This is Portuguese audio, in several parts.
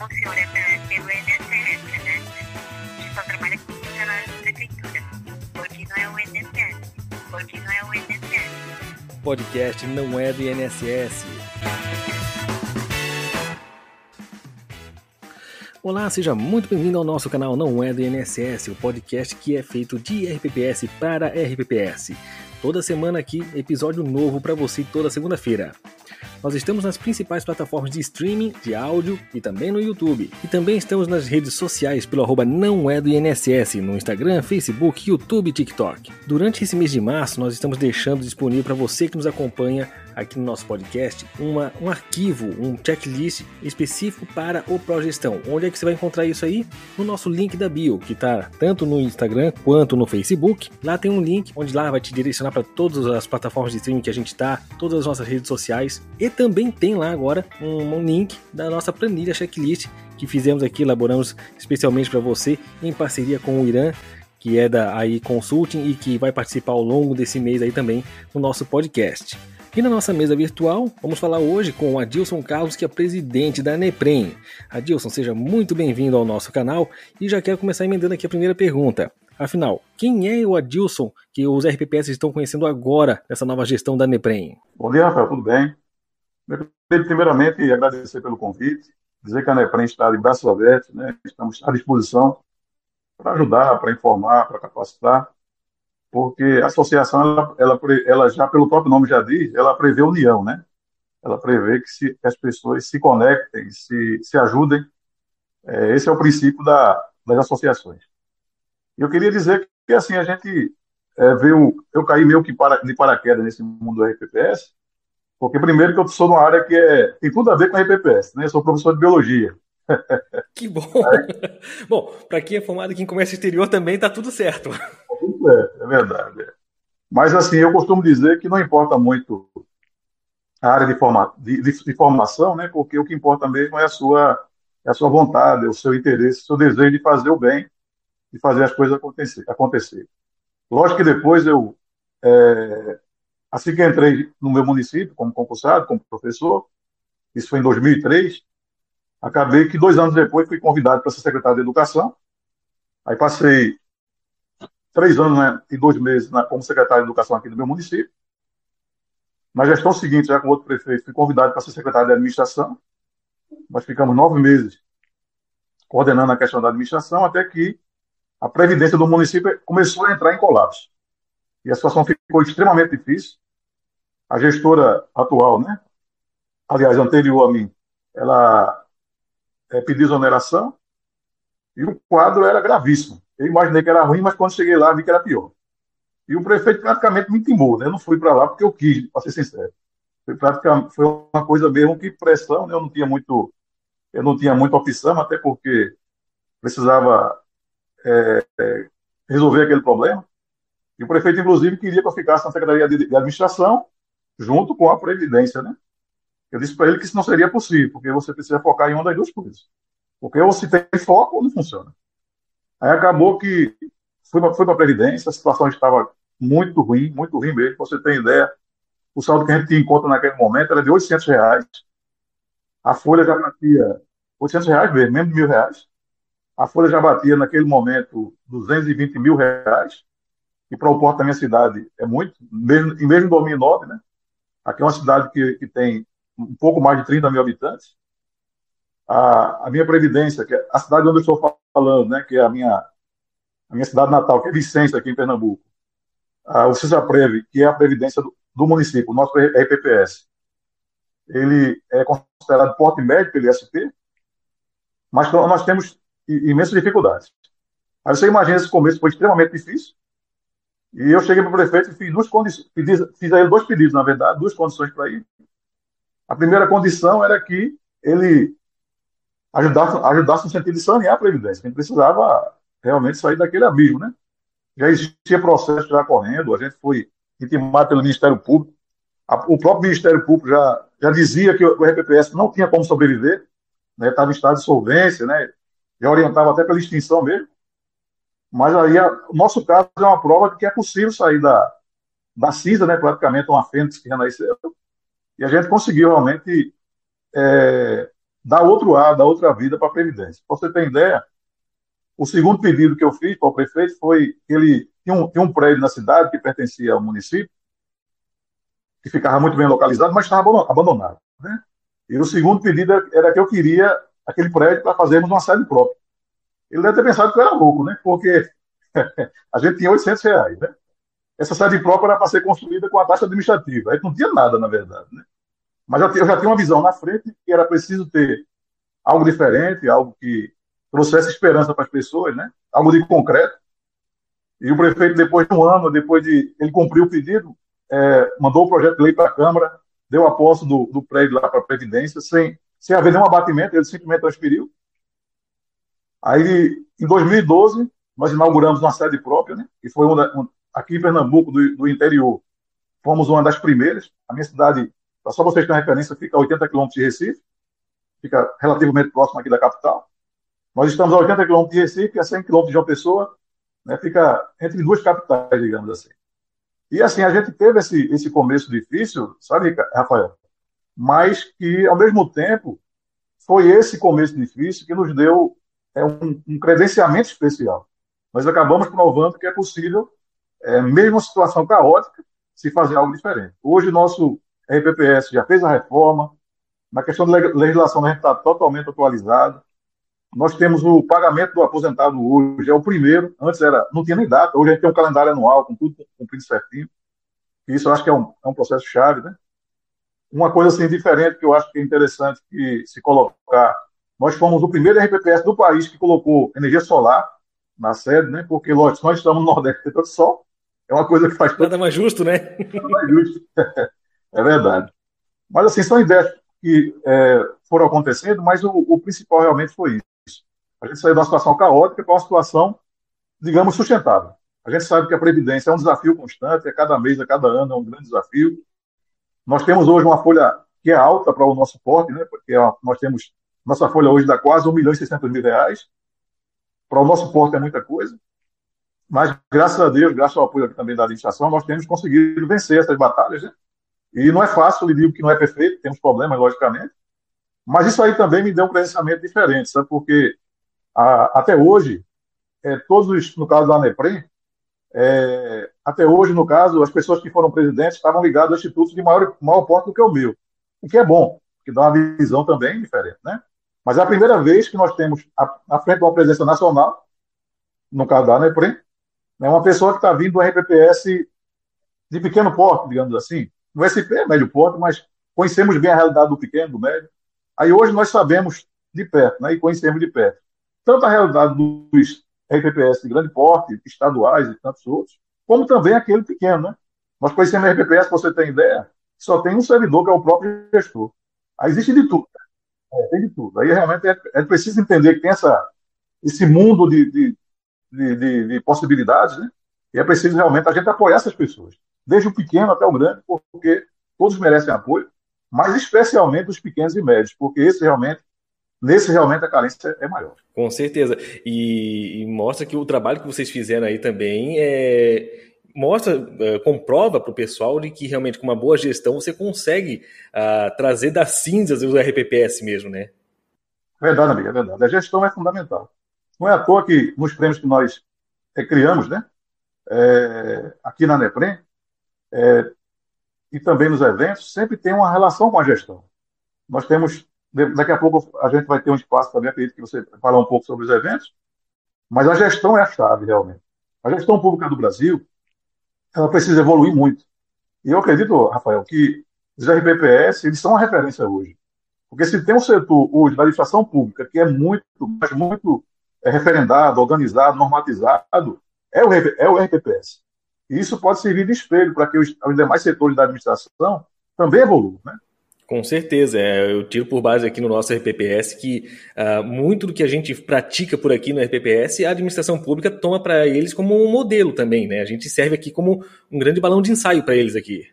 funciona pelo né? A gente só trabalha com funcionários da prefeitura, porque não é o porque não é o. Podcast não é do INSS. Olá, seja muito bem-vindo ao nosso canal Não é do INSS, o podcast que é feito de RPPS para RPPS. Toda semana aqui, episódio novo para você toda segunda-feira. Nós estamos nas principais plataformas de streaming, de áudio e também no YouTube. E também estamos nas redes sociais pelo arroba não é do INSS, no Instagram, Facebook, YouTube e TikTok. Durante esse mês de março, nós estamos deixando disponível para você que nos acompanha aqui no nosso podcast uma, um arquivo, um checklist específico para o Progestão. Onde é que você vai encontrar isso aí? No nosso link da bio, que está tanto no Instagram quanto no Facebook. Lá tem um link onde lá vai te direcionar para todas as plataformas de streaming que a gente está, todas as nossas redes sociais. E também tem lá agora um, um link da nossa planilha checklist que fizemos aqui, elaboramos especialmente para você em parceria com o Irã que é da AI Consulting e que vai participar ao longo desse mês aí também no nosso podcast. E na nossa mesa virtual, vamos falar hoje com o Adilson Carlos, que é presidente da Neprem. Adilson, seja muito bem-vindo ao nosso canal e já quero começar emendando aqui a primeira pergunta. Afinal, quem é o Adilson que os RPPS estão conhecendo agora nessa nova gestão da Neprem? Bom dia, Rafael, tudo bem? Primeiramente, agradecer pelo convite, dizer que a Neprem está de braços abertos, né? estamos à disposição para ajudar, para informar, para capacitar porque a associação, ela, ela, ela, já, pelo próprio nome já diz, ela prevê união, né? Ela prevê que, se, que as pessoas se conectem, se, se ajudem. É, esse é o princípio da, das associações. Eu queria dizer que, assim, a gente é, veio, eu caí meio que para, de paraquedas nesse mundo do RPPS, porque primeiro que eu sou numa área que é, tem tudo a ver com a RPPS, né? Eu sou professor de biologia. Que bom! É. bom, para quem é formado aqui em comércio exterior também está tudo certo. É, é verdade. É. Mas, assim, eu costumo dizer que não importa muito a área de, forma, de, de, formação, né? Porque o que importa mesmo é a sua, é a sua vontade, o seu interesse, o seu desejo de fazer o bem, de fazer as coisas acontecer. acontecer. Lógico que depois eu, é, assim que entrei no meu município, como concursado, como professor, isso foi em 2003, acabei que dois anos depois fui convidado para ser secretário de Educação. Aí passei três anos né, e dois meses na, como secretário de Educação aqui do meu município. Na gestão seguinte, já com outro prefeito, fui convidado para ser secretário de Administração. Nós ficamos nove meses coordenando a questão da administração, até que a Previdência do município começou a entrar em colapso. E a situação ficou extremamente difícil. A gestora atual, né, aliás, anterior a mim, ela é, pediu exoneração e o quadro era gravíssimo. Eu imaginei que era ruim, mas quando cheguei lá vi que era pior. E o prefeito praticamente me intimou, né? Eu não fui para lá porque eu quis, para ser sincero. Foi, praticamente, foi uma coisa mesmo que pressão, né? Eu não tinha muito, eu não tinha muita opção, até porque precisava é, é, resolver aquele problema. E o prefeito, inclusive, queria que eu ficasse na Secretaria de, de Administração, junto com a Previdência, né? Eu disse para ele que isso não seria possível, porque você precisa focar em uma das duas coisas. Porque ou se tem foco ou não funciona. Aí acabou que fui para a Previdência, a situação estava muito ruim, muito ruim mesmo. Pra você tem ideia, o saldo que a gente conta naquele momento era de 800 reais. A folha já batia 800 reais mesmo, menos de mil reais. A folha já batia naquele momento 220 mil reais. E para o porto da minha cidade é muito, mesmo, e mesmo em 2009, né? Aqui é uma cidade que, que tem um pouco mais de 30 mil habitantes. A, a minha previdência, que é a cidade onde eu estou falando, né, que é a minha, a minha cidade natal, que é Vicência, aqui em Pernambuco, ah, o CISAPREV, que é a previdência do, do município, o nosso RPPS, ele é considerado porte médio pelo ISP, mas nós temos imensas dificuldades. Aí você imagina esse começo foi extremamente difícil, e eu cheguei para o prefeito e fiz, duas condições, fiz a ele dois pedidos, na verdade, duas condições para ir. A primeira condição era que ele ajudasse, ajudasse no sentido de sanear a Previdência. A gente precisava realmente sair daquele abismo, né? Já existia processo já correndo, a gente foi intimado pelo Ministério Público. o próprio Ministério Público já, já dizia que o RPPS não tinha como sobreviver, né? estava em estado de solvência, né? já orientava até pela extinção mesmo. Mas aí a, o nosso caso é uma prova de que é possível sair da, da cinza, né? praticamente uma fênix que renasceu, e a gente conseguiu realmente é, dar outro ar, dar outra vida para a Previdência. Para você ter ideia, o segundo pedido que eu fiz para o prefeito foi que ele tinha um, tinha um prédio na cidade que pertencia ao município, que ficava muito bem localizado, mas estava abandonado. Né? E o segundo pedido era que eu queria aquele prédio para fazermos uma sede própria. Ele deve ter pensado que eu era louco, né? Porque a gente tinha 800 reais, né? Essa sede própria era para ser construída com a taxa administrativa. Aí não tinha nada, na verdade, né? Mas eu já tinha uma visão na frente que era preciso ter algo diferente, algo que trouxesse esperança para as pessoas, né? Algo de concreto. E o prefeito, depois de um ano, depois de ele cumprir o pedido, é, mandou o projeto de lei para a Câmara, deu a posse do, do prédio lá para a Previdência, sem, sem haver nenhum abatimento, ele simplesmente transferiu. Aí, em 2012, nós inauguramos uma sede própria, né? que foi uma, um, aqui em Pernambuco, do, do, interior, fomos uma das primeiras. A minha cidade, só vocês terem referência, fica a 80 quilômetros de Recife, fica relativamente próximo aqui da capital. Nós estamos a 80 quilômetros de Recife a 100 quilômetros de João Pessoa, né? fica entre duas capitais, digamos assim. E assim, a gente teve esse, esse começo difícil, sabe, Rafael? Mas que, ao mesmo tempo, foi esse começo difícil que nos deu é, um, um credenciamento especial. Nós acabamos provando que é possível, é, mesmo uma situação caótica, se fazer algo diferente. Hoje, nosso RPPS já fez a reforma, na questão da legislação, a gente está totalmente atualizado. Nós temos o pagamento do aposentado hoje, é o primeiro, antes era, não tinha nem data, hoje a gente tem um calendário anual com tudo cumprido certinho. Isso eu acho que é um, é um processo chave, né? Uma coisa assim diferente que eu acho que é interessante que se colocar, nós fomos o primeiro RPPS do país que colocou energia solar na sede, né? Porque, lógico, nós estamos no Nordeste do Sol, é uma coisa que faz... Nada mais justo, né? Nada mais justo, é verdade. Mas, assim, são ideias que é, foram acontecendo, mas o, o principal realmente foi isso. A gente saiu de uma situação caótica para uma situação, digamos, sustentável. A gente sabe que a Previdência é um desafio constante, a cada mês, a cada ano é um grande desafio. Nós temos hoje uma folha que é alta para o nosso porte, né? porque nós temos, nossa folha hoje dá quase 1 milhão e 600 mil reais. Para o nosso porte é muita coisa. Mas, graças a Deus, graças ao apoio também da administração, nós temos conseguido vencer essas batalhas. Né? E não é fácil, lhe digo que não é perfeito, temos problemas, logicamente. Mas isso aí também me deu um crescimento diferente, sabe? Porque a, até hoje, é, todos os, no caso da ANEPREM, é, até hoje, no caso, as pessoas que foram presidentes estavam ligadas a institutos de maior, maior porte do que o meu, o que é bom, que dá uma visão também diferente, né? Mas é a primeira vez que nós temos, à frente de uma presença nacional, no caso da ANEPREM, né, uma pessoa que está vindo do RPPS de pequeno porte, digamos assim. No SP é médio porte, mas conhecemos bem a realidade do pequeno, do médio. Aí hoje nós sabemos de perto, né, e conhecemos de perto tanto a realidade dos RPPS de grande porte, estaduais e tantos outros, como também aquele pequeno, né? Nós conhecemos a RPPS, para você ter ideia, só tem um servidor que é o próprio gestor. Aí existe de tudo. É, tem de tudo. Aí realmente é, é, preciso entender que tem essa, esse mundo de, de, de, de possibilidades, né? E é preciso realmente a gente apoiar essas pessoas, desde o pequeno até o grande, porque todos merecem apoio, mas especialmente os pequenos e médios, porque esse realmente nesse realmente a carência é maior. Com certeza. E, e mostra que o trabalho que vocês fizeram aí também é, mostra, é, comprova para o pessoal de que realmente com uma boa gestão você consegue uh, trazer das cinzas o RPPS mesmo, né? Verdade, amiga, é verdade. A gestão é fundamental. Não é à toa que nos prêmios que nós é, criamos, né? É, aqui na Neprem, é, e também nos eventos, sempre tem uma relação com a gestão. Nós temos Daqui a pouco a gente vai ter um espaço também, acredito que você falar um pouco sobre os eventos, mas a gestão é a chave, realmente. A gestão pública do Brasil, ela precisa evoluir muito. E eu acredito, Rafael, que os RPPS, eles são uma referência hoje. Porque se tem um setor hoje da administração pública que é muito, mas muito é, referendado, organizado, normatizado, é o, é o RPPS. E isso pode servir de espelho para que os, os demais setores da administração também evoluam. Né? Com certeza, é, eu tiro por base aqui no nosso RPPS que uh, muito do que a gente pratica por aqui no RPPS, a administração pública toma para eles como um modelo também, né? A gente serve aqui como um grande balão de ensaio para eles aqui.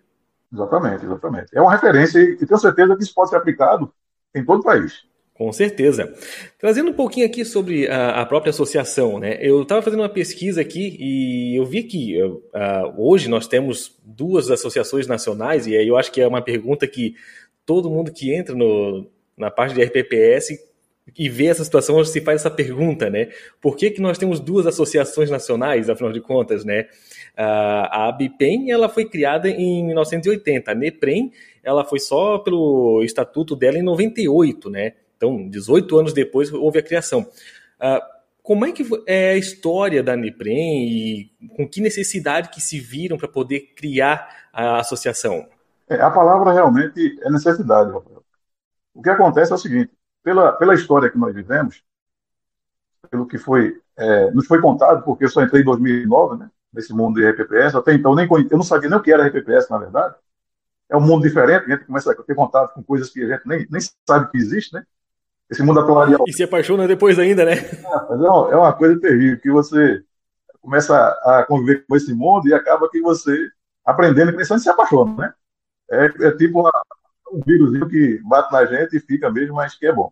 Exatamente, exatamente. É uma referência e tenho certeza que isso pode ser aplicado em todo o país. Com certeza. Trazendo um pouquinho aqui sobre a, a própria associação, né? Eu estava fazendo uma pesquisa aqui e eu vi que uh, hoje nós temos duas associações nacionais, e aí eu acho que é uma pergunta que todo mundo que entra no, na parte de RPPS e vê essa situação, se faz essa pergunta, né? Por que, que nós temos duas associações nacionais, afinal de contas, né? A ABPEM, ela foi criada em 1980, a NEPREM, ela foi só pelo estatuto dela em 98, né? Então, 18 anos depois houve a criação. Uh, como é que é a história da NEPREM e com que necessidade que se viram para poder criar a associação? É, a palavra realmente é necessidade, Rafael. O que acontece é o seguinte, pela, pela história que nós vivemos, pelo que foi, é, nos foi contado, porque eu só entrei em 2009, né, nesse mundo de RPPS, até então nem, eu não sabia nem o que era RPPS, na verdade. É um mundo diferente, a gente começa a ter contato com coisas que a gente nem, nem sabe que existe, né? Esse mundo atuarial. E se apaixona depois ainda, né? É, mas é uma, é uma coisa terrível, que você começa a conviver com esse mundo e acaba que você, aprendendo e pensando, se apaixona, né? É, é tipo uma, um vírus que bate na gente e fica mesmo, mas que é bom.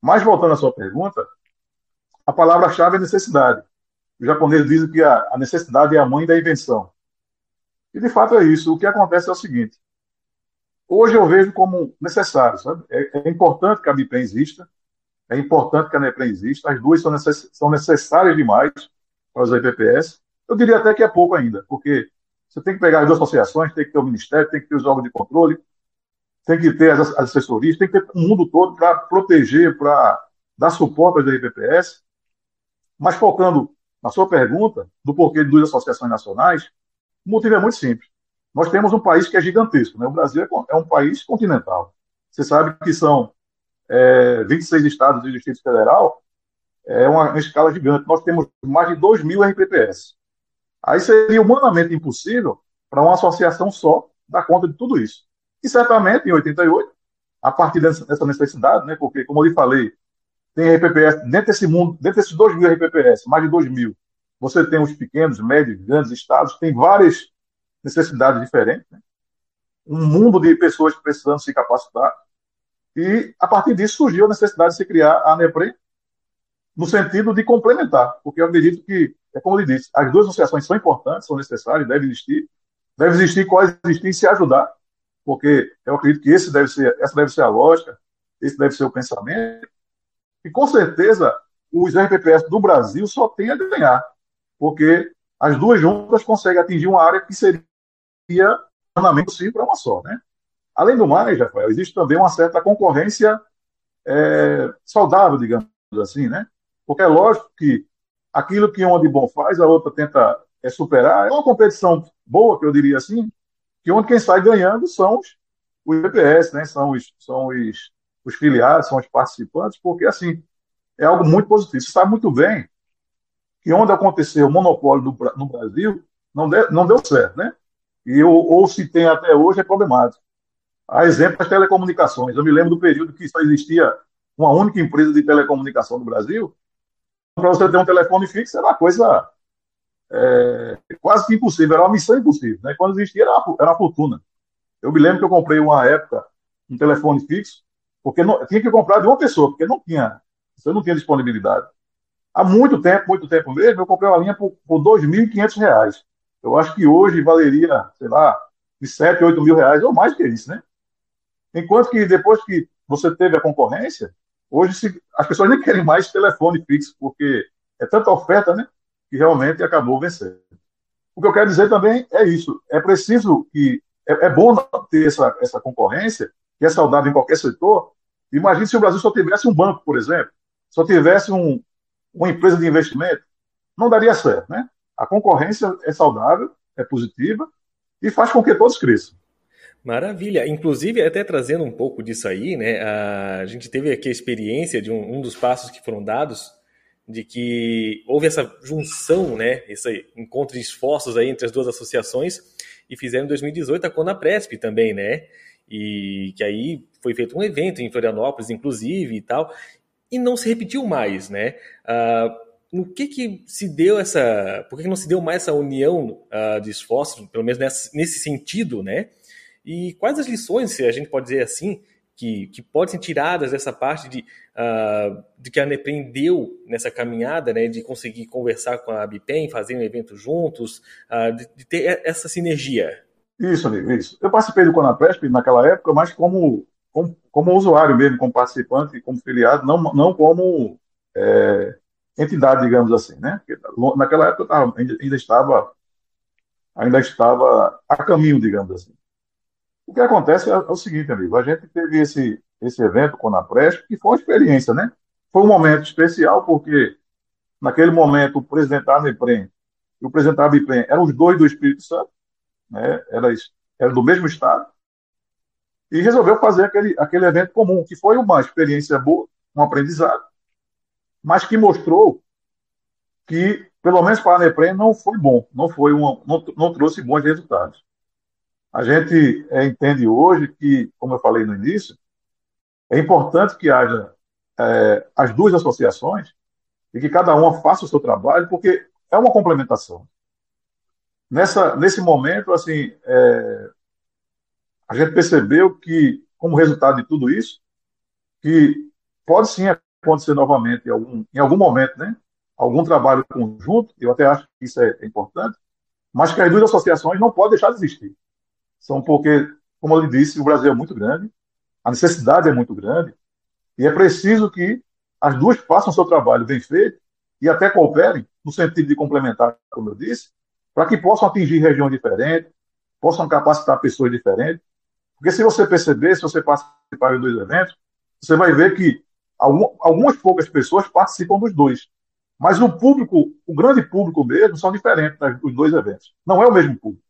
Mas voltando à sua pergunta, a palavra-chave é necessidade. Os japoneses dizem que a, a necessidade é a mãe da invenção. E de fato é isso. O que acontece é o seguinte: Hoje eu vejo como necessário, sabe? É, é importante que a BIPEM exista, é importante que a NEPREM exista, as duas são, necess, são necessárias demais para os IPPS. Eu diria até que é pouco ainda, porque você tem que pegar as duas associações, tem que ter o Ministério, tem que ter os órgãos de controle, tem que ter as, as assessorias, tem que ter o mundo todo para proteger, para dar suporte às IPPS. Mas focando na sua pergunta, do porquê de duas associações nacionais, o motivo é muito simples. Nós temos um país que é gigantesco, né? O Brasil é, é um país continental. Você sabe que são é, 26 estados e Distrito Federal, é uma, uma, escala gigante. Nós temos mais de 2 mil RPPS. Aí seria humanamente impossível para uma associação só dar conta de tudo isso. E certamente, em 88, a partir dessa, necessidade, né, porque, como eu lhe falei, tem RPPS, dentro desse mundo, dentro desses 2 mil RPPS, mais de 2 mil, você tem os pequenos, médios, grandes estados, tem várias necessidades diferentes, né? um mundo de pessoas precisando se capacitar. E, a partir disso, surgiu a necessidade de se criar a ANEPREM no sentido de complementar, porque eu acredito que, é como ele disse, as duas associações são importantes, são necessárias, devem existir, devem existir, coexistir e se ajudar, porque eu acredito que esse deve ser, essa deve ser a lógica, esse deve ser o pensamento, e com certeza os RPPS do Brasil só têm a ganhar, porque as duas juntas conseguem atingir uma área que seria seria ornamento possível para uma só. Né? Além do mais, Rafael, existe também uma certa concorrência é, saudável, digamos assim, né? Porque é lógico que aquilo que uma de bom faz, a outra tenta é, superar. É uma competição boa, que eu diria assim, que onde quem sai ganhando são os, os IPS, né? São os, são os, os filiados, são os participantes, porque assim é algo muito positivo. Você sabe muito bem que onde aconteceu o monopólio do, no Brasil não, de, não deu certo, né? E ou, ou se tem até hoje é problemático. A exemplo das telecomunicações. Eu me lembro do período que só existia uma única empresa de telecomunicação no Brasil. Para você ter um telefone fixo era uma coisa é, quase que impossível, era uma missão impossível. Né? Quando existia era uma, era uma fortuna. Eu me lembro que eu comprei uma época um telefone fixo, porque não, tinha que comprar de uma pessoa, porque não tinha, você não tinha disponibilidade. Há muito tempo, muito tempo mesmo, eu comprei uma linha por, por R$ 2.500 eu acho que hoje valeria, sei lá, de 7, 8 mil reais, ou mais que isso, né? Enquanto que depois que você teve a concorrência, hoje se, as pessoas nem querem mais telefone fixo, porque é tanta oferta, né? Que realmente acabou vencendo. O que eu quero dizer também é isso. É preciso que. É, é bom ter essa, essa concorrência, que é saudável em qualquer setor. Imagine se o Brasil só tivesse um banco, por exemplo, só tivesse um, uma empresa de investimento, não daria certo, né? A concorrência é saudável, é positiva e faz com que todos cresçam. Maravilha. Inclusive, até trazendo um pouco disso aí, né? A gente teve aqui a experiência de um, um dos passos que foram dados de que houve essa junção, né? Esse encontro de esforços aí entre as duas associações e fizeram em 2018 a Conapresp também, né? E que aí foi feito um evento em Florianópolis, inclusive, e tal, e não se repetiu mais, né? Uh, no que que se deu essa, por que não se deu mais essa união uh, de esforços, pelo menos nesse, sentido, né? E quais as lições, se a gente pode dizer assim, que, que podem ser tiradas dessa parte de, uh, de que a Neprem deu nessa caminhada, né, de conseguir conversar com a Bipem, fazer um evento juntos, uh, de, de, ter essa sinergia? Isso, amigo, isso. Eu participei do Conapresp naquela época, mas como como, como usuário mesmo, como participante, como filiado, não, não como é, entidade, digamos assim, né? Naquela época tava, ainda, estava ainda estava a caminho, digamos assim. O que acontece é, é o seguinte, amigo, a gente teve esse, esse evento com a Presp, que foi uma experiência, né? Foi um momento especial, porque naquele momento o presidente da e o presidente da eram os dois do Espírito Santo, né? Eram, eram do mesmo estado, e resolveu fazer aquele, aquele evento comum, que foi uma experiência boa, um aprendizado, mas que mostrou que, pelo menos para a ANEPREM, não foi bom, não, foi uma, não, não trouxe bons resultados. A gente é, entende hoje que, como eu falei no início, é importante que haja é, as duas associações e que cada uma faça o seu trabalho, porque é uma complementação. Nessa, nesse momento, assim, é, a gente percebeu que, como resultado de tudo isso, que pode sim acontecer novamente em algum, em algum momento, né? Algum trabalho conjunto, eu até acho que isso é, é importante, mas que as duas associações não podem deixar de existir. São porque, como eu disse, o Brasil é muito grande, a necessidade é muito grande, e é preciso que as duas façam o seu trabalho bem feito e até cooperem, no sentido de complementar, como eu disse, para que possam atingir regiões diferentes, possam capacitar pessoas diferentes. Porque se você perceber, se você participar de dois eventos, você vai ver que algumas poucas pessoas participam dos dois. Mas o público, o grande público mesmo, são diferentes dos dois eventos. Não é o mesmo público.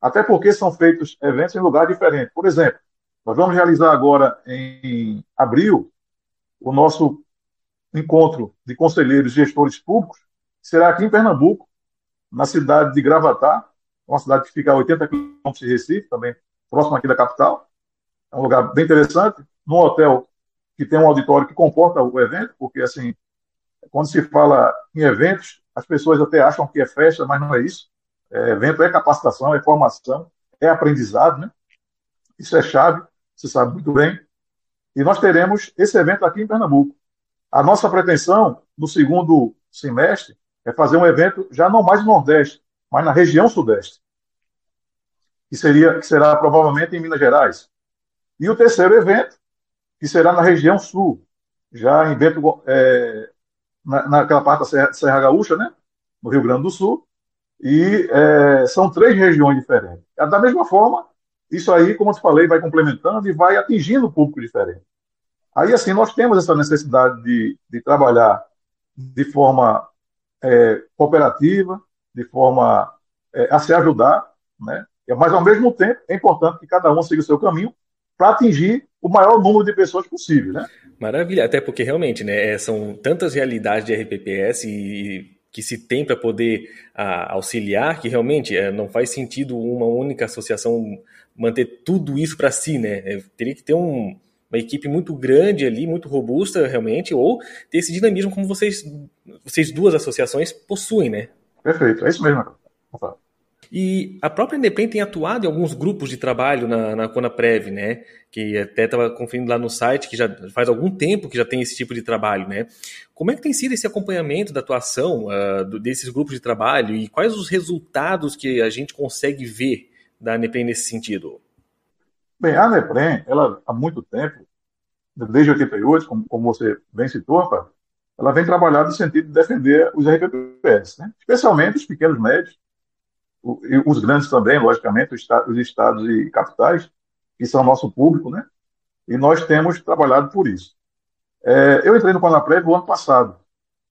Até porque são feitos eventos em lugares diferentes. Por exemplo, nós vamos realizar agora em abril o nosso encontro de conselheiros e gestores públicos, será aqui em Pernambuco, na cidade de Gravatá, uma cidade que fica a 80 quilômetros de Recife, também próximo aqui da capital. É um lugar bem interessante, num hotel que tem um auditório que comporta o evento, porque assim, quando se fala em eventos, as pessoas até acham que é festa, mas não é isso. É, evento é capacitação, é formação, é aprendizado, né? Isso é chave, você sabe muito bem. E nós teremos esse evento aqui em Pernambuco. A nossa pretensão, no segundo semestre, é fazer um evento já não mais no Nordeste, mas na região Sudeste, que, seria, que será provavelmente em Minas Gerais. E o terceiro evento, que será na região Sul, já em Bento, é, na, naquela parte da Serra, Serra Gaúcha, né? no Rio Grande do Sul, e é, são três regiões diferentes. Da mesma forma, isso aí, como eu te falei, vai complementando e vai atingindo o público diferente. Aí, assim, nós temos essa necessidade de, de trabalhar de forma é, cooperativa, de forma é, a se ajudar, né? mas, ao mesmo tempo, é importante que cada um siga o seu caminho para atingir o maior número de pessoas possível, né? Maravilha, até porque realmente, né, é, são tantas realidades de RPPS e que se tem para poder a, auxiliar, que realmente é, não faz sentido uma única associação manter tudo isso para si, né? É, teria que ter um, uma equipe muito grande ali, muito robusta realmente, ou ter esse dinamismo como vocês, vocês duas associações possuem, né? Perfeito, é isso mesmo. E a própria Independente tem atuado em alguns grupos de trabalho na, na Conaprev, né? Que até estava conferindo lá no site, que já faz algum tempo que já tem esse tipo de trabalho, né? Como é que tem sido esse acompanhamento da atuação uh, desses grupos de trabalho e quais os resultados que a gente consegue ver da ANEPREM nesse sentido? Bem, a ANEPREM, ela há muito tempo, desde 88, como, como você bem citou, rapaz, ela vem trabalhando no sentido de defender os RPPS, né? especialmente os pequenos médios, os grandes também, logicamente, os estados e capitais, que são nosso público, né? E nós temos trabalhado por isso. É, eu entrei no Panaprev no ano passado.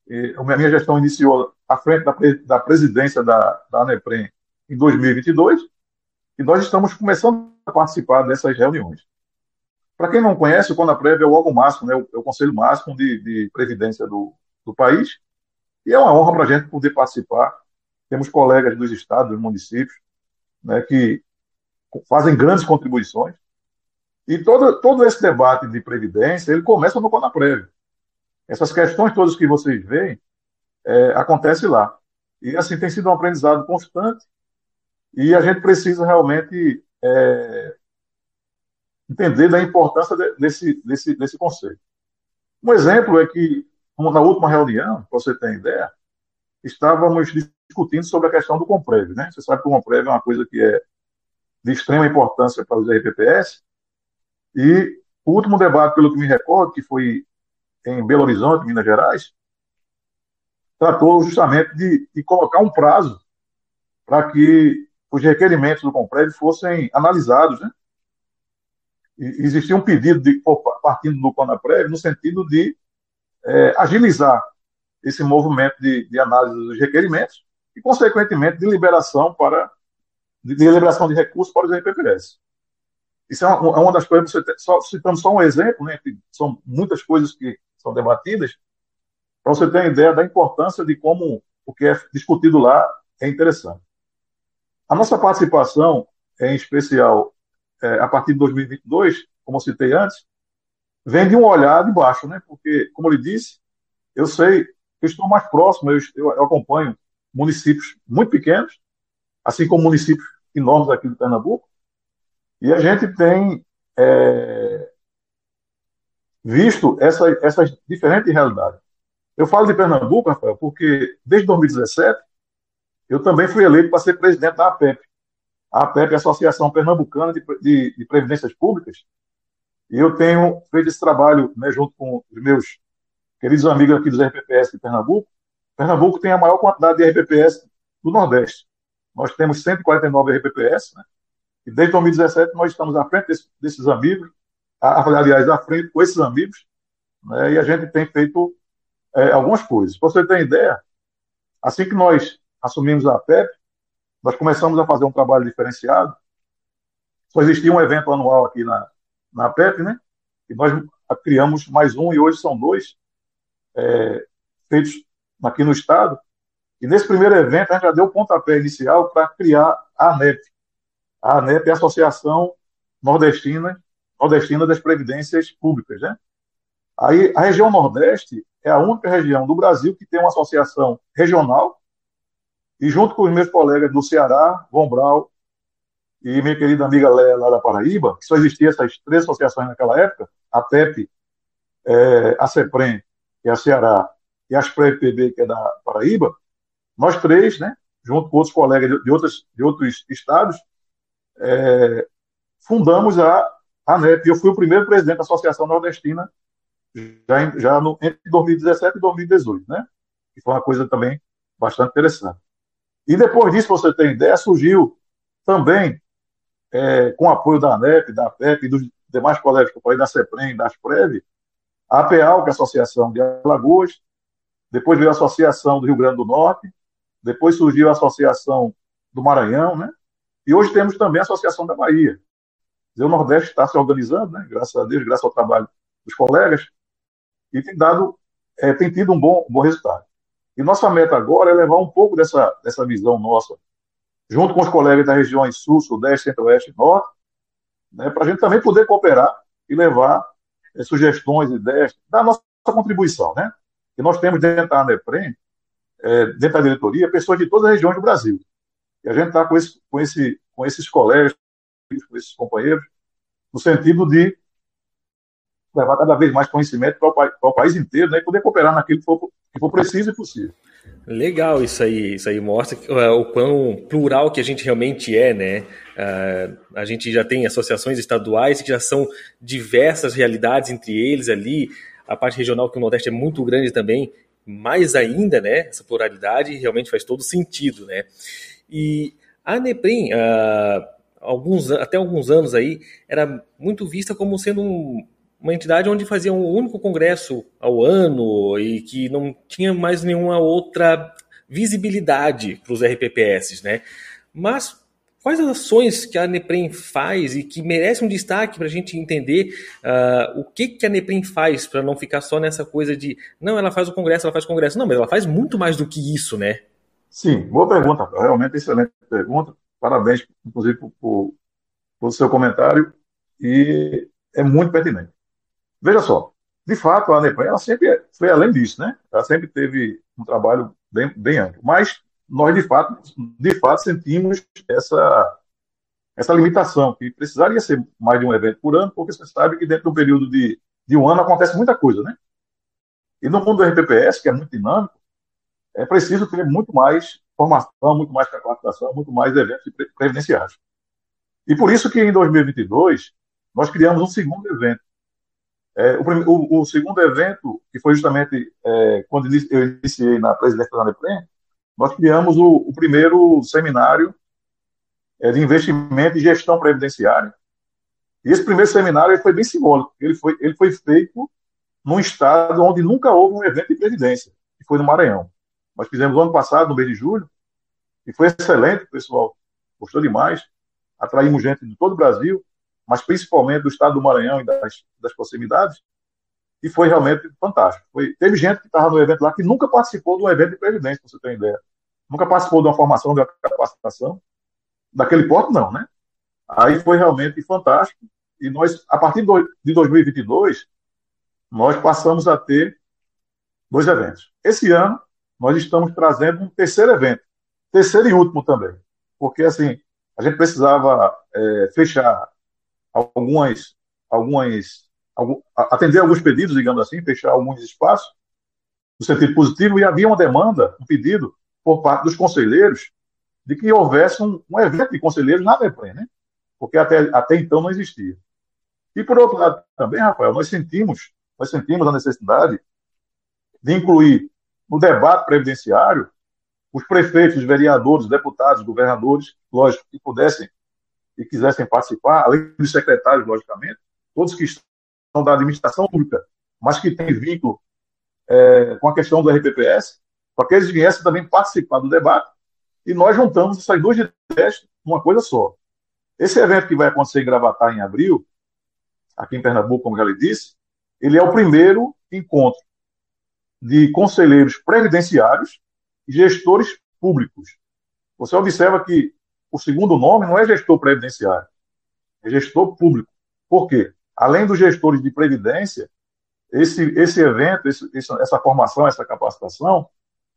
E a minha gestão iniciou à frente da, da presidência da, da ANEPREM em 2022 e nós estamos começando a participar dessas reuniões. Para quem não conhece, o Conaprev é o órgão máximo, né, é o conselho máximo de, de previdência do, do país, e é uma honra para a gente poder participar temos colegas dos estados, dos municípios, né, que fazem grandes contribuições. E todo, todo esse debate de previdência, ele começa no Conaprev. Essas questões todas que vocês veem, é, acontece lá. E assim, tem sido um aprendizado constante e a gente precisa realmente é, entender da importância de, desse, desse, desse conceito. Um exemplo é que, na última reunião, para você ter ideia, estávamos discutindo sobre a questão do Comprev. Né? Você sabe que o Comprev é uma coisa que é de extrema importância para os RPPS, e o último debate, pelo que me recordo, que foi em Belo Horizonte, Minas Gerais, tratou justamente de, de colocar um prazo para que os requerimentos do Compred fossem analisados, né? E existia um pedido de, partindo do Conaprev no sentido de é, agilizar esse movimento de, de, análise dos requerimentos e, consequentemente, de liberação para de, de liberação de recursos para os RPPS. Isso é uma, é uma das coisas, só, citando só um exemplo, né, são muitas coisas que são debatidas, para você ter uma ideia da importância de como o que é discutido lá é interessante. A nossa participação, em especial é, a partir de 2022, como eu citei antes, vem de um olhar de baixo, né? porque, como eu lhe disse, eu sei, eu estou mais próximo, eu, eu acompanho municípios muito pequenos, assim como municípios enormes aqui de Pernambuco, e a gente tem é, visto essa, essas diferentes realidades. Eu falo de Pernambuco, Rafael, porque desde 2017 eu também fui eleito para ser presidente da APEP. A APEP é a Associação Pernambucana de, de, de Previdências Públicas, e eu tenho feito esse trabalho né, junto com os meus queridos amigos aqui dos RPPS de Pernambuco. Pernambuco tem a maior quantidade de RPPS do Nordeste. Nós temos 149 RPPS, né? e desde 2017 nós estamos à frente desse, desses amigos, aliás, à frente com esses amigos, né? e a gente tem feito é, algumas coisas. Para você ter ideia, assim que nós assumimos a PEP, nós começamos a fazer um trabalho diferenciado. Só existia um evento anual aqui na, na PEP, né? E nós criamos mais um, e hoje são dois, é, feitos aqui no Estado. E nesse primeiro evento, a gente já deu o pontapé inicial para criar a ANEP. A ANEP é a Associação Nordestina, Nordestina das Previdências Públicas, né? Aí, a região Nordeste é a única região do Brasil que tem uma associação regional, e junto com os meus colegas do Ceará, Von Brau e minha querida amiga Léa, lá da Paraíba, que só existiam essas três associações naquela época, a PEP, é, a CEPREM, é a Ceará, e a ASPREV-PB, que é da Paraíba, nós três, né, junto com outros colegas de, outros, de outros estados, é, fundamos a ANEP. Eu fui o primeiro presidente da Associação Nordestina já, já no, entre 2017 e 2018, né? Que foi uma coisa também bastante interessante. E depois disso, você tem ideia, surgiu também, é, com apoio da ANEP, da PEP e dos demais colégios que eu falei, da CEPREM, da ASPREV, a APEAL, que é a Associação de Alagoas, depois veio a Associação do Rio Grande do Norte, depois surgiu a Associação do Maranhão, né? E hoje temos também a Associação da Bahia. O Nordeste está se organizando, né? graças a Deus, graças ao trabalho dos colegas, e tem dado, é, tem tido um bom, um bom resultado. E nossa meta agora é levar um pouco dessa, dessa visão nossa, junto com os colegas das regiões Sul, Sudeste, Centro-Oeste e Norte, né, para a gente também poder cooperar e levar é, sugestões, ideias, da nossa contribuição. Né? E nós temos dentro da ANEPREM, é, dentro da diretoria, pessoas de todas as regiões do Brasil. E a gente está com, esse, com, esse, com esses colegas, com esses companheiros, no sentido de levar cada vez mais conhecimento para o, para o país inteiro né, e poder cooperar naquilo que for, que for preciso e possível. Legal isso aí, isso aí mostra uh, o quão plural que a gente realmente é, né? Uh, a gente já tem associações estaduais que já são diversas realidades entre eles ali, a parte regional que o Nordeste é muito grande também, mais ainda, né? Essa pluralidade realmente faz todo sentido, né? E a Neprim, uh, alguns, até alguns anos aí, era muito vista como sendo um, uma entidade onde fazia um único congresso ao ano e que não tinha mais nenhuma outra visibilidade para os RPPS, né? Mas quais as ações que a Neprem faz e que merecem um destaque para a gente entender uh, o que, que a Neprem faz para não ficar só nessa coisa de não, ela faz o congresso, ela faz o congresso. Não, mas ela faz muito mais do que isso, né? Sim, boa pergunta, realmente excelente pergunta. Parabéns, inclusive, por, por, por seu comentário e é muito pertinente. Veja só, de fato, a ANEPAN ela sempre foi além disso, né? Ela sempre teve um trabalho bem, bem amplo. Mas nós, de fato, de fato, sentimos essa, essa limitação, que precisaria ser mais de um evento por ano, porque você sabe que dentro de um período de, de um ano acontece muita coisa, né? E no mundo do RPPS, que é muito dinâmico, é preciso ter muito mais formação, muito mais capacitação, muito mais eventos previdenciários. E por isso que em 2022 nós criamos um segundo evento, É, o, o, o, segundo evento, que foi justamente é, quando eu iniciei na presidência da Neprem, nós criamos o, o primeiro seminário é, de investimento e gestão previdenciária. E esse primeiro seminário foi bem simbólico. Ele foi, ele foi feito num estado onde nunca houve um evento de previdência, que foi no Maranhão. Nós fizemos ano passado, no mês de julho, e foi excelente, pessoal gostou demais. Atraímos gente de todo o Brasil, mas principalmente do estado do Maranhão e das, das proximidades, e foi realmente fantástico. Foi, teve gente que estava no evento lá que nunca participou de um evento de previdência, para você ter ideia. Nunca participou de uma formação, de uma capacitação. Daquele ponto, não, né? Aí foi realmente fantástico. E nós, a partir de 2022, nós passamos a ter dois eventos. Esse ano, nós estamos trazendo um terceiro evento, terceiro e último também, porque assim a gente precisava é, fechar algumas, algumas, algum, atender alguns pedidos, digamos assim, fechar alguns espaços no sentido positivo e havia uma demanda, um pedido por parte dos conselheiros de que houvesse um, um evento de conselheiros na DEPREM, né? Porque até, até então não existia. E por outro lado também, Rafael, nós sentimos, nós sentimos a necessidade de incluir no debate previdenciário os prefeitos, os vereadores, os deputados, os governadores, lógico, que pudessem e quisessem participar, além dos secretários, logicamente, todos que estão da administração pública, mas que têm vínculo é, com a questão do RPPS, para que eles viessem também participar do debate, e nós juntamos essas duas ideias numa coisa só. Esse evento que vai acontecer em Gravatar em abril, aqui em Pernambuco, como já lhe disse, ele é o primeiro encontro de conselheiros previdenciários e gestores públicos. Você observa que o segundo nome não é gestor previdenciário, é gestor público. Por quê? Além dos gestores de previdência, esse, esse evento, esse, essa formação, essa capacitação,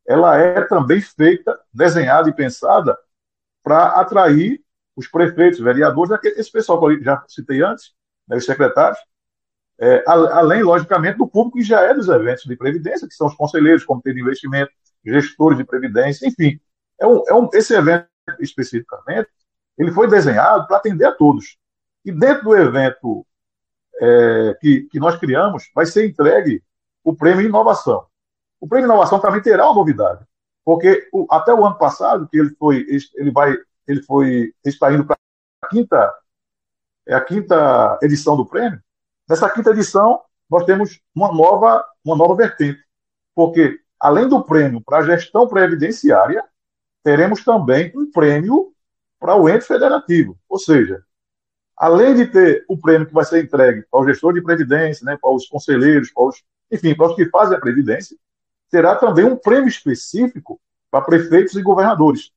ela é também feita, desenhada e pensada para atrair os prefeitos, vereadores, esse pessoal que eu já citei antes, né, os secretários, é, além, logicamente, do público que já é dos eventos de previdência, que são os conselheiros, comitê de investimento, gestores de previdência, enfim. É um, é um, esse evento especificamente, ele foi desenhado para atender a todos. E dentro do evento é, que, que nós criamos, vai ser entregue o prêmio Inovação. O prêmio Inovação também terá uma novidade, porque o, até o ano passado, que ele foi, ele vai, ele foi, está indo para a quinta, é a quinta edição do prêmio. Nessa quinta edição, nós temos uma nova, uma nova vertente, porque além do prêmio para a gestão previdenciária, teremos também um prêmio para o ente federativo. Ou seja, além de ter o prêmio que vai ser entregue para o gestor de previdência, né, para os conselheiros, para os, enfim, para os que fazem a previdência, terá também um prêmio específico para prefeitos e governadores.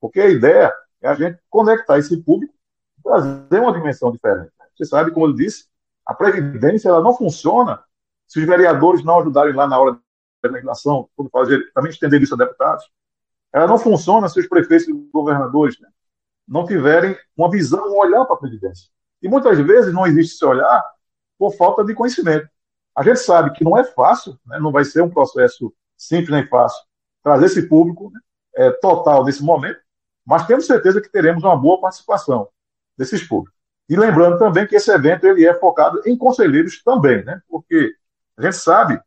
Porque a ideia é a gente conectar esse público e trazer uma dimensão diferente. Você sabe, como eu disse, a previdência ela não funciona se os vereadores não ajudarem lá na hora legislação, quando fazer, também estender isso a deputados, ela não funciona se os prefeitos e governadores né, não tiverem uma visão, um olhar para a Previdência. E muitas vezes não existe esse olhar por falta de conhecimento. A gente sabe que não é fácil, né, não vai ser um processo simples nem fácil trazer esse público né, é, total nesse momento, mas temos certeza que teremos uma boa participação desses públicos. E lembrando também que esse evento ele é focado em conselheiros também, né? porque a gente sabe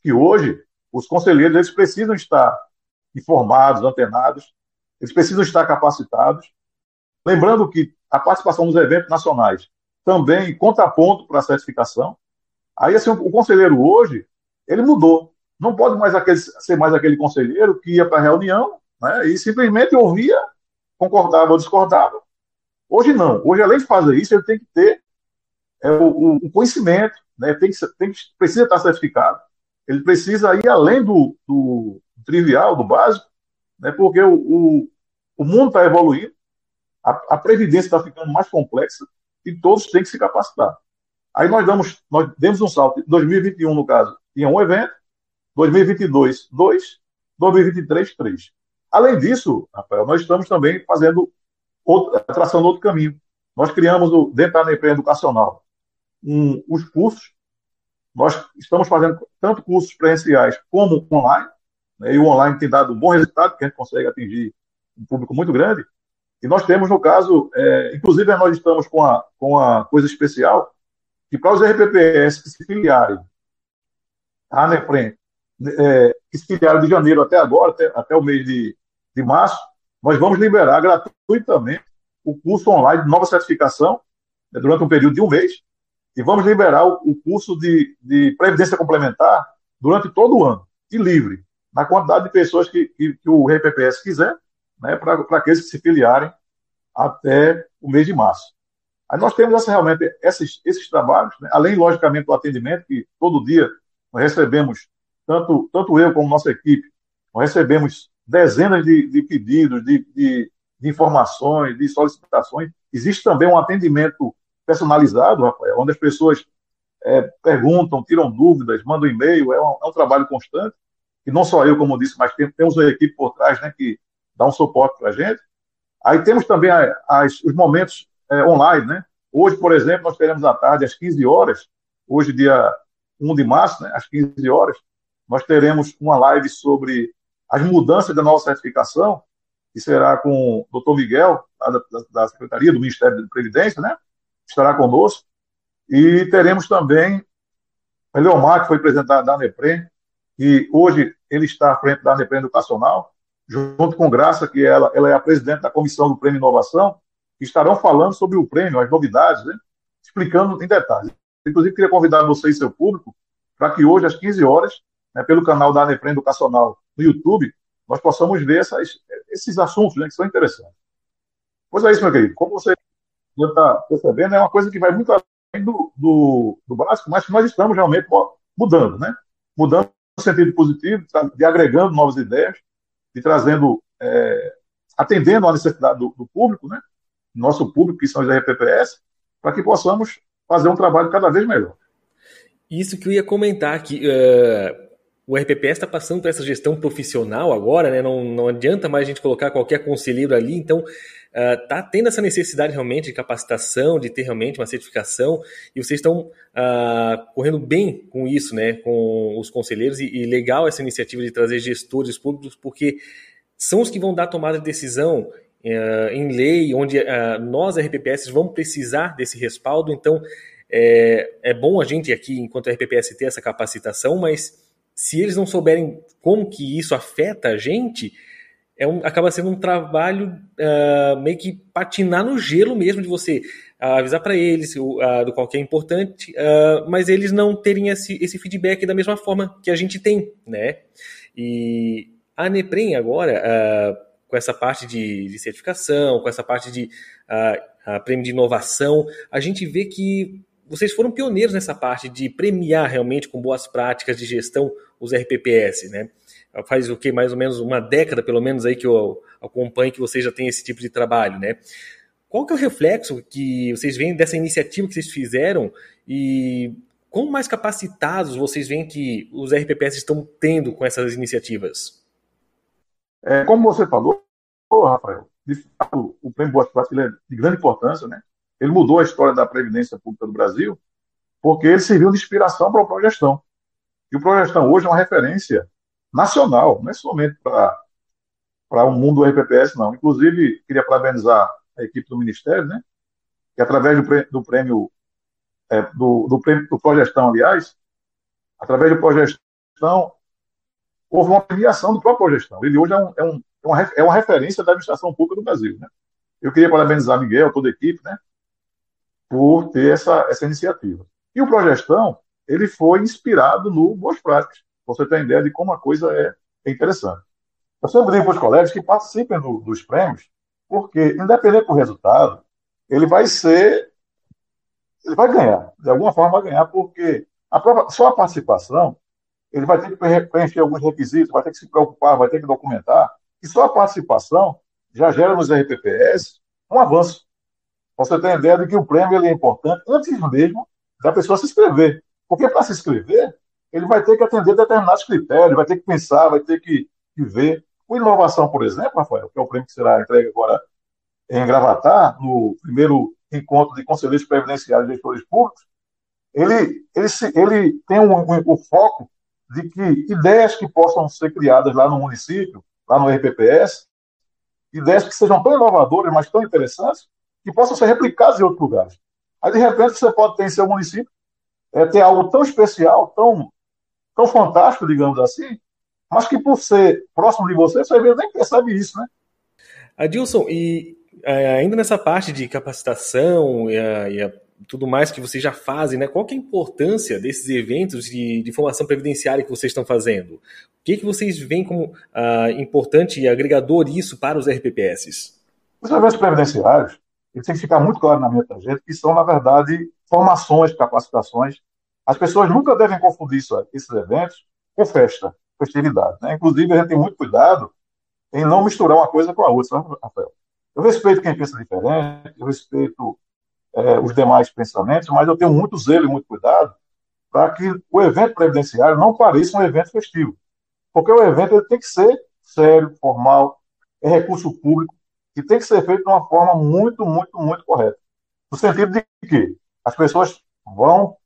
que hoje os conselheiros eles precisam estar informados, antenados, eles precisam estar capacitados. Lembrando que a participação nos eventos nacionais também conta ponto para a certificação. Aí, assim, o conselheiro hoje, ele mudou. Não pode mais aquele, ser mais aquele conselheiro que ia para a reunião né, e simplesmente ouvia, concordava ou discordava. Hoje não. Hoje, além de fazer isso, ele tem que ter é, o, o, conhecimento, né, tem que, tem que, precisa estar certificado ele precisa ir além do, do trivial, do básico, né, porque o, o, o mundo está evoluindo, a, a previdência está ficando mais complexa e todos têm que se capacitar. Aí nós damos, nós demos um salto. 2021, no caso, tinha um evento, 2022, dois, 2023, três. Além disso, Rafael, nós estamos também fazendo, outro, traçando outro caminho. Nós criamos, o, dentro da ANEPRE Educacional, um, os cursos nós estamos fazendo tanto cursos presenciais como online, né, e o online tem dado um bom resultado, porque a gente consegue atingir um público muito grande. E nós temos, no caso, é, inclusive nós estamos com a, com a coisa especial, que para os RPPS que se filiarem à ANEPREM, é, de janeiro até agora, até, até o mês de, de março, nós vamos liberar gratuitamente o curso online de nova certificação né, durante um período de um mês e vamos liberar o, o curso de, de previdência complementar durante todo o ano, e livre, na quantidade de pessoas que, que, que o RPPS quiser, né, para aqueles que se filiarem até o mês de março. Aí nós temos essa, realmente esses, esses trabalhos, né, além, logicamente, do atendimento, que todo dia nós recebemos, tanto, tanto eu como nossa equipe, nós recebemos dezenas de, de pedidos, de, de, de, informações, de solicitações. Existe também um atendimento personalizado, Rafael, onde as pessoas é, perguntam, tiram dúvidas, mandam e-mail, é um, é um, trabalho constante, e não só eu, como disse, mas tem, temos uma equipe por trás né, que dá um suporte para a gente. Aí temos também as, os momentos é, online, né? Hoje, por exemplo, nós teremos à tarde, às 15 horas, hoje, dia 1 de março, né, às 15 horas, nós teremos uma live sobre as mudanças da nova certificação, que será com o doutor Miguel, da, da, Secretaria do Ministério da Previdência, né? Estará conosco. E teremos também o Leomar, que foi presidente da ANEPREM, e hoje ele está à frente da ANEPREM Educacional, junto com Graça, que ela, ela é a presidente da Comissão do Prêmio Inovação, que estarão falando sobre o prêmio, as novidades, né? explicando em detalhes. Inclusive, queria convidar você e seu público para que hoje, às 15 horas, né, pelo canal da ANEPREM Educacional no YouTube, nós possamos ver essas, esses assuntos né, que são interessantes. Pois é isso, meu querido. Como você está percebendo, é uma coisa que vai muito além do, do, do básico, mas que nós estamos realmente mudando, né? Mudando no sentido positivo, de agregando novas ideias, de trazendo, é, atendendo à necessidade do, do, público, né? Nosso público, que são os RPPS, para que possamos fazer um trabalho cada vez melhor. Isso que eu ia comentar, que uh, o RPPS está passando por essa gestão profissional agora, né? Não, não adianta mais a gente colocar qualquer conselheiro ali, então uh, tendo essa necessidade realmente de capacitação, de ter realmente uma certificação, e vocês estão uh, correndo bem com isso, né? Com os conselheiros, e, e, legal essa iniciativa de trazer gestores públicos, porque são os que vão dar tomada de decisão uh, em lei, onde nós, RPPS, vamos precisar desse respaldo, então é, é bom a gente aqui, enquanto RPPS, ter essa capacitação, mas se eles não souberem como que isso afeta a gente, é um, acaba sendo um trabalho uh, meio que patinar no gelo mesmo de você uh, avisar para eles uh, do qual que é importante, mas eles não terem esse, esse feedback da mesma forma que a gente tem, né? E a Neprem agora, com essa parte de, de, certificação, com essa parte de prêmio de inovação, a gente vê que vocês foram pioneiros nessa parte de premiar realmente com boas práticas de gestão os RPPS, né? Faz o que mais ou menos uma década, pelo menos aí que eu acompanho que vocês já têm esse tipo de trabalho, né? Qual que é o reflexo que vocês veem dessa iniciativa que vocês fizeram e quão mais capacitados vocês veem que os RPPS estão tendo com essas iniciativas? É, como você falou, Rafael, de fato, o Prêmio Boas Práticas é de grande importância, né? Ele mudou a história da Previdência Pública do Brasil, porque ele serviu de inspiração para a Progestão. E o Progestão hoje é uma referência nacional, não é somente para o mundo do RPPS, não. Inclusive, queria parabenizar a equipe do Ministério, né? Que através do prêmio, do prêmio, é, do, do, prêmio do Progestão, aliás, através do Progestão, houve uma premiação do próprio Progestão. Ele hoje é, um, é, um, é, uma, é referência da administração pública do Brasil, né? Eu queria parabenizar Miguel, toda a equipe, né? por ter essa, essa iniciativa. E o Progestão, ele foi inspirado no Boas Práticas, você ter ideia de como a coisa é, é interessante. Eu sempre digo para os colegas que participem do, dos prêmios, porque, independente do resultado, ele vai ser. Ele vai ganhar, de alguma forma vai ganhar, porque a própria, só a participação, ele vai ter que preencher alguns requisitos, vai ter que se preocupar, vai ter que documentar, e só a participação já gera nos RPPS um avanço você tem ideia de que o prêmio ele é importante antes mesmo da pessoa se inscrever. Porque para se inscrever, ele vai ter que atender determinados critérios, vai ter que pensar, vai ter que, que ver. O Inovação, por exemplo, Rafael, que é o prêmio que será entregue agora em Gravatar, no primeiro encontro de conselheiros previdenciários e gestores públicos, ele, ele, ele tem um, um, o foco de que ideias que possam ser criadas lá no município, lá no RPPS, ideias que sejam tão inovadoras, mas tão interessantes, que possam ser replicados em outros lugares. Aí, de repente, você pode ter em seu município é ter algo tão especial, tão, tão fantástico, digamos assim, mas que por ser próximo de você, você às vezes nem percebe isso, né? Adilson, e é, ainda nessa parte de capacitação e, a, e a, tudo mais que vocês já fazem, né? Qual é a importância desses eventos de, de formação previdenciária que vocês estão fazendo? O que, que vocês veem como ah, importante e agregador isso para os RPPS? Os eventos previdenciários, eles têm que ficar muito claro na da gente que são, na verdade, formações, capacitações. As pessoas nunca devem confundir isso, esses eventos com festa, festividade. Né? Inclusive, a gente tem muito cuidado em não misturar uma coisa com a outra, sabe, Rafael? Eu respeito quem pensa diferente, eu respeito é, os demais pensamentos, mas eu tenho muito zelo e muito cuidado para que o evento previdenciário não pareça um evento festivo. Porque o evento ele tem que ser sério, formal, é recurso público, e tem que ser feito de uma forma muito, muito, muito correta. No sentido de que as pessoas vão,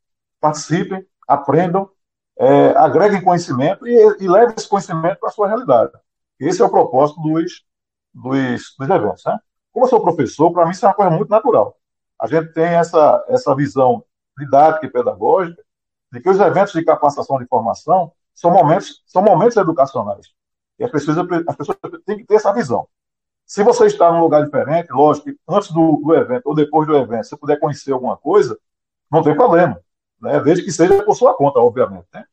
participem, aprendam, é, agreguem conhecimento e, e levem esse conhecimento para a sua realidade. Esse é o propósito dos, dos, dos eventos. Né? Como eu sou professor, para mim isso é uma coisa muito natural. A gente tem essa, essa visão didática e pedagógica de que os eventos de capacitação de formação são momentos, são momentos educacionais. E as pessoas, as pessoas têm que ter essa visão. Se você está num lugar diferente, lógico, antes do, do, evento ou depois do evento, se puder conhecer alguma coisa, não tem problema. Né? Desde que seja por sua conta, obviamente. Né?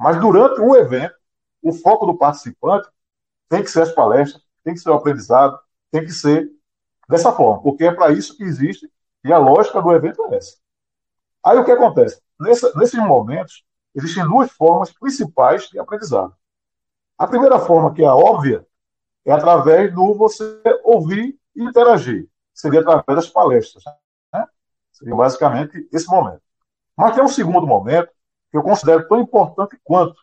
Mas durante o evento, o foco do participante tem que ser as palestras, tem que ser o aprendizado, tem que ser dessa forma, porque é para isso que existe e a lógica do evento é essa. Aí o que acontece? Nessa, nesses momentos, existem duas formas principais de aprendizado. A primeira forma, que é a óbvia, é através do você ouvir e interagir. Seria através das palestras. Né? Seria basicamente esse momento. Mas tem um segundo momento que eu considero tão importante quanto,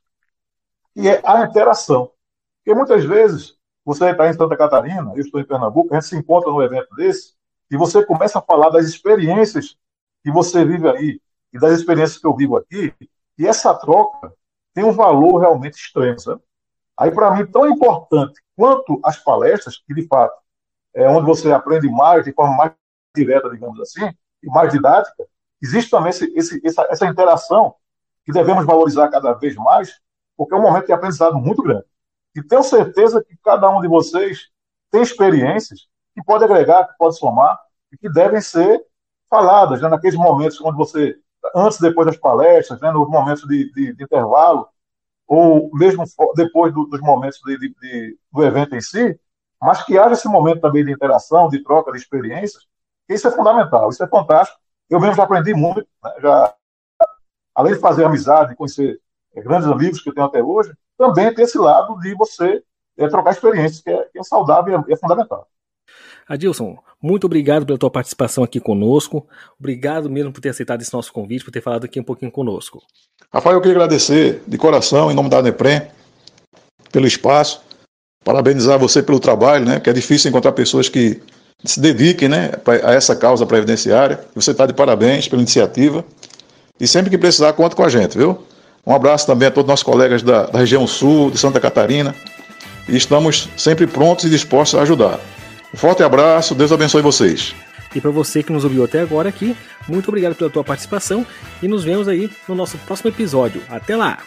que é a interação. Porque muitas vezes você está em Santa Catarina, eu estou em Pernambuco, a gente se encontra num evento desse, e você começa a falar das experiências que você vive aí, e das experiências que eu vivo aqui, e essa troca tem um valor realmente extremo. Sabe? Aí, para mim, tão importante quanto as palestras, que de fato é onde você aprende mais, de forma mais direta, digamos assim, e mais didática, existe também esse, esse, essa, essa interação que devemos valorizar cada vez mais, porque é um momento de aprendizado muito grande. E tenho certeza que cada um de vocês tem experiências que pode agregar, que pode somar, e que devem ser faladas, né, naqueles momentos onde você, antes e depois das palestras, né, nos momentos de, de, de intervalo, ou mesmo depois do, dos momentos de, de, de, do evento em si, mas que haja esse momento também de interação, de troca de experiências, isso é fundamental, isso é fantástico. Eu mesmo já aprendi muito, né, já, além de fazer amizade, conhecer é, grandes amigos que eu tenho até hoje, também tem esse lado de você é, trocar experiências, que é, que é saudável e é, é fundamental. Adilson, muito obrigado pela tua participação aqui conosco. Obrigado mesmo por ter aceitado esse nosso convite, por ter falado aqui um pouquinho conosco. Rafael, eu queria agradecer de coração, em nome da Neprem, pelo espaço. Parabenizar você pelo trabalho, né? Que é difícil encontrar pessoas que se dediquem né, a essa causa previdenciária. Você está de parabéns pela iniciativa. E sempre que precisar, conta com a gente, viu? Um abraço também a todos os nossos colegas da, da região sul, de Santa Catarina. E estamos sempre prontos e dispostos a ajudar. Um forte abraço, Deus abençoe vocês. E para você que nos ouviu até agora aqui, muito obrigado pela tua participação e nos vemos aí no nosso próximo episódio. Até lá!